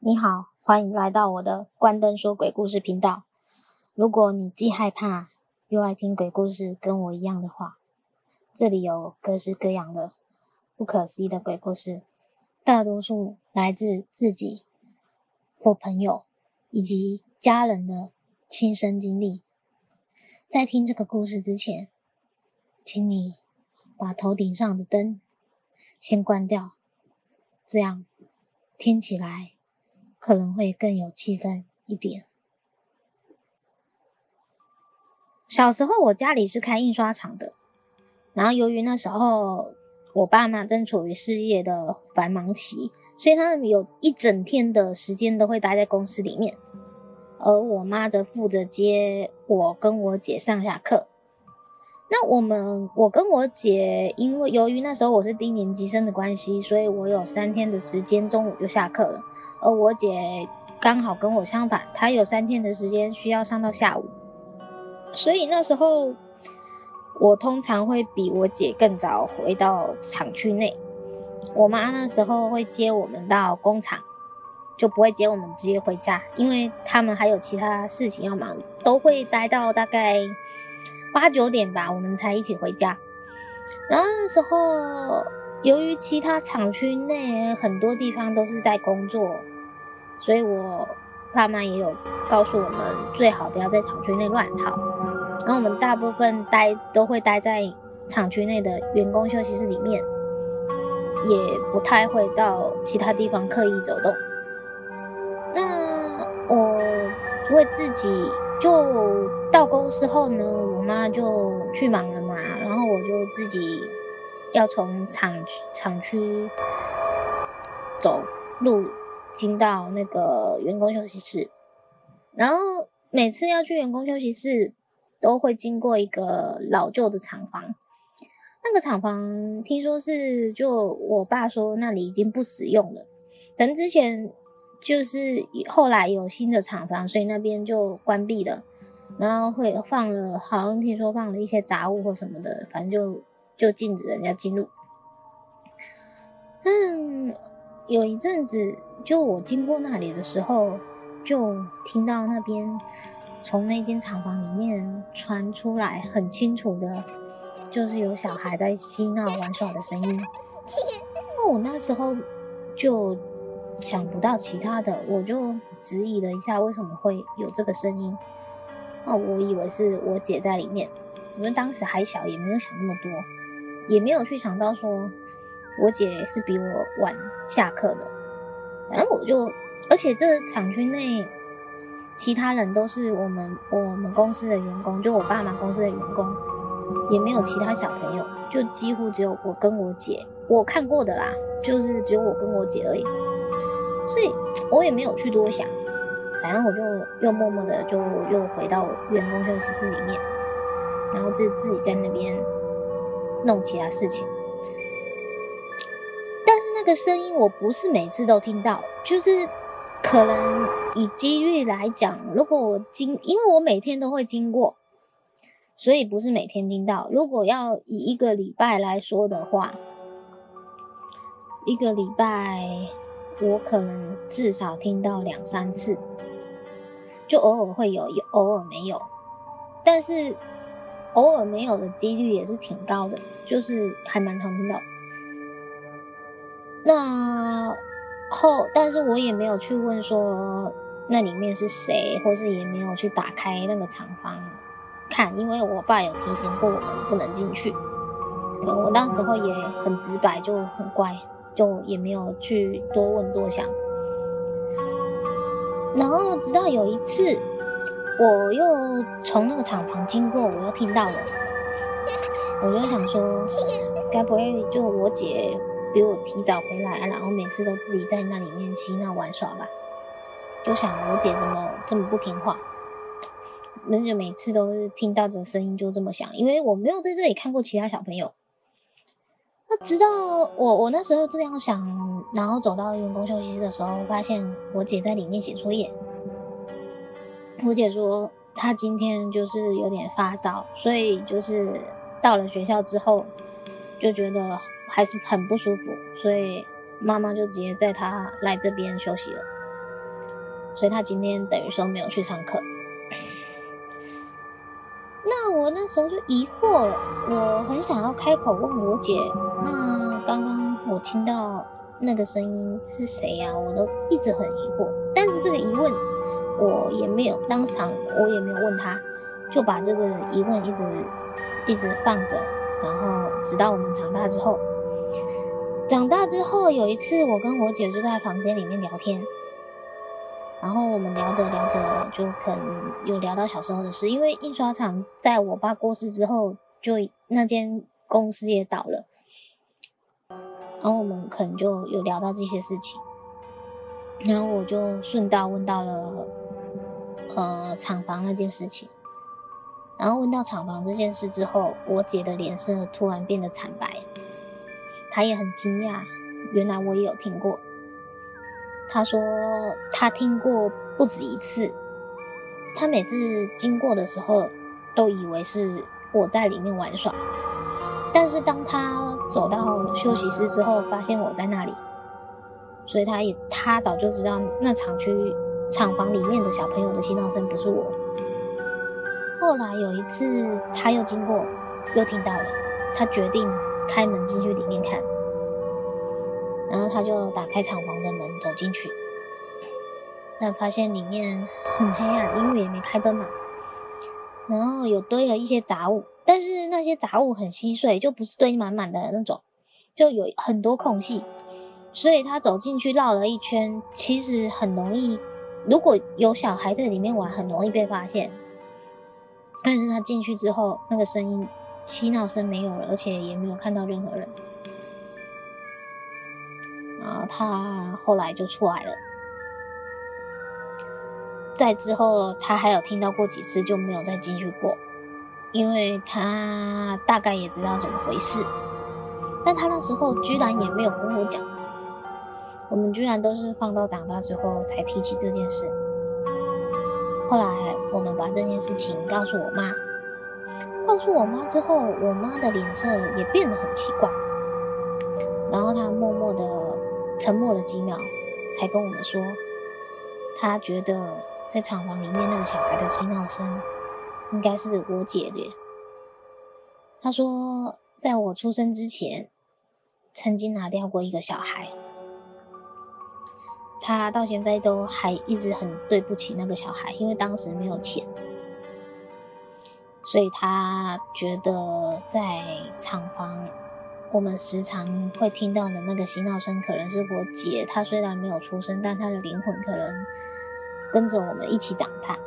你好，欢迎来到我的关灯说鬼故事频道。如果你既害怕又爱听鬼故事，跟我一样的话，这里有各式各样的不可思议的鬼故事，大多数来自自己或朋友以及家人的亲身经历。在听这个故事之前，请你把头顶上的灯先关掉，这样听起来。可能会更有气氛一点。小时候，我家里是开印刷厂的，然后由于那时候我爸妈正处于事业的繁忙期，所以他们有一整天的时间都会待在公司里面，而我妈则负责接我跟我姐上下课。那我们，我跟我姐，因为由于那时候我是低年级生的关系，所以我有三天的时间中午就下课了。而我姐刚好跟我相反，她有三天的时间需要上到下午，所以那时候我通常会比我姐更早回到厂区内。我妈那时候会接我们到工厂，就不会接我们直接回家，因为他们还有其他事情要忙，都会待到大概。八九点吧，我们才一起回家。然后那时候，由于其他厂区内很多地方都是在工作，所以我爸妈也有告诉我们，最好不要在厂区内乱跑。然后我们大部分待都会待在厂区内的员工休息室里面，也不太会到其他地方刻意走动。那我为自己。就到公司后呢，我妈就去忙了嘛，然后我就自己要从厂厂区走路进到那个员工休息室，然后每次要去员工休息室都会经过一个老旧的厂房，那个厂房听说是就我爸说那里已经不使用了，可能之前。就是后来有新的厂房，所以那边就关闭了，然后会放了，好像听说放了一些杂物或什么的，反正就就禁止人家进入。嗯，有一阵子，就我经过那里的时候，就听到那边从那间厂房里面传出来很清楚的，就是有小孩在嬉闹玩耍的声音。那我那时候就。想不到其他的，我就质疑了一下为什么会有这个声音。哦，我以为是我姐在里面，因为当时还小，也没有想那么多，也没有去想到说我姐是比我晚下课的。反正我就，而且这厂区内其他人都是我们我们公司的员工，就我爸妈公司的员工，也没有其他小朋友，就几乎只有我跟我姐，我看过的啦，就是只有我跟我姐而已。所以我也没有去多想，反正我就又默默的就又回到员工休息室里面，然后自自己在那边弄其他事情。但是那个声音我不是每次都听到，就是可能以几率来讲，如果我经，因为我每天都会经过，所以不是每天听到。如果要以一个礼拜来说的话，一个礼拜。我可能至少听到两三次，就偶尔会有，偶尔没有，但是偶尔没有的几率也是挺高的，就是还蛮常听到。那后，但是我也没有去问说那里面是谁，或是也没有去打开那个厂房看，因为我爸有提醒过我们不能进去。可我那时候也很直白，就很乖。就也没有去多问多想，然后直到有一次，我又从那个厂房经过，我又听到了，我就想说，该不会就我姐比我提早回来，然后每次都自己在那里面嬉闹玩耍吧？就想我姐怎么这么不听话，而且每次都是听到这声音就这么响，因为我没有在这里看过其他小朋友。那直到我我那时候这样想，然后走到员工休息室的时候，发现我姐在里面写作业。我姐说她今天就是有点发烧，所以就是到了学校之后就觉得还是很不舒服，所以妈妈就直接载她来这边休息了。所以她今天等于说没有去上课。那我那时候就疑惑了，我很想要开口问我姐，那刚刚我听到那个声音是谁呀？我都一直很疑惑，但是这个疑问我也没有当场，我也没有问他，就把这个疑问一直一直放着，然后直到我们长大之后，长大之后有一次我跟我姐就在房间里面聊天。然后我们聊着聊着，就可能有聊到小时候的事。因为印刷厂在我爸过世之后，就那间公司也倒了。然后我们可能就有聊到这些事情。然后我就顺道问到了，呃，厂房那件事情。然后问到厂房这件事之后，我姐的脸色突然变得惨白，她也很惊讶，原来我也有听过。他说他听过不止一次，他每次经过的时候都以为是我在里面玩耍，但是当他走到休息室之后，发现我在那里，所以他也他早就知道那厂区厂房里面的小朋友的嬉闹声不是我。后来有一次他又经过，又听到了，他决定开门进去里面看。然后他就打开厂房的门走进去，但发现里面很黑暗，因为也没开灯嘛。然后有堆了一些杂物，但是那些杂物很稀碎，就不是堆满满的那种，就有很多空隙。所以他走进去绕了一圈，其实很容易，如果有小孩在里面玩，很容易被发现。但是他进去之后，那个声音嬉闹声没有了，而且也没有看到任何人。然后他后来就出来了，在之后他还有听到过几次，就没有再进去过，因为他大概也知道怎么回事，但他那时候居然也没有跟我讲，我们居然都是放到长大之后才提起这件事。后来我们把这件事情告诉我妈，告诉我妈之后，我妈的脸色也变得很奇怪，然后她默默的。沉默了几秒，才跟我们说，他觉得在厂房里面那个小孩的嬉闹声，应该是我姐姐。他说，在我出生之前，曾经拿掉过一个小孩，他到现在都还一直很对不起那个小孩，因为当时没有钱，所以他觉得在厂房。我们时常会听到的那个嬉闹声，可能是我姐。她虽然没有出生，但她的灵魂可能跟着我们一起长大。